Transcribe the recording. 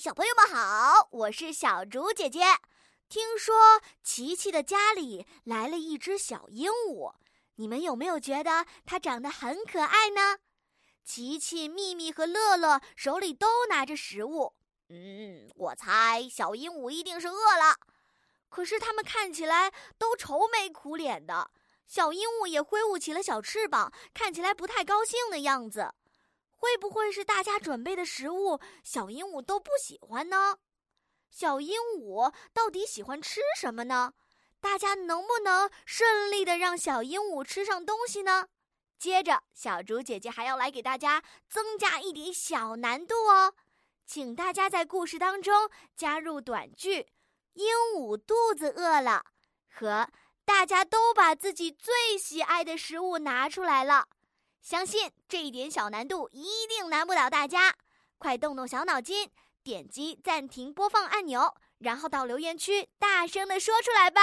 小朋友们好，我是小竹姐姐。听说琪琪的家里来了一只小鹦鹉，你们有没有觉得它长得很可爱呢？琪琪、秘密和乐乐手里都拿着食物。嗯，我猜小鹦鹉一定是饿了。可是它们看起来都愁眉苦脸的。小鹦鹉也挥舞起了小翅膀，看起来不太高兴的样子。会不会是大家准备的食物小鹦鹉都不喜欢呢？小鹦鹉到底喜欢吃什么呢？大家能不能顺利的让小鹦鹉吃上东西呢？接着，小竹姐姐还要来给大家增加一点小难度哦，请大家在故事当中加入短句“鹦鹉肚子饿了”和“大家都把自己最喜爱的食物拿出来了”。相信这一点小难度一定难不倒大家，快动动小脑筋，点击暂停播放按钮，然后到留言区大声的说出来吧。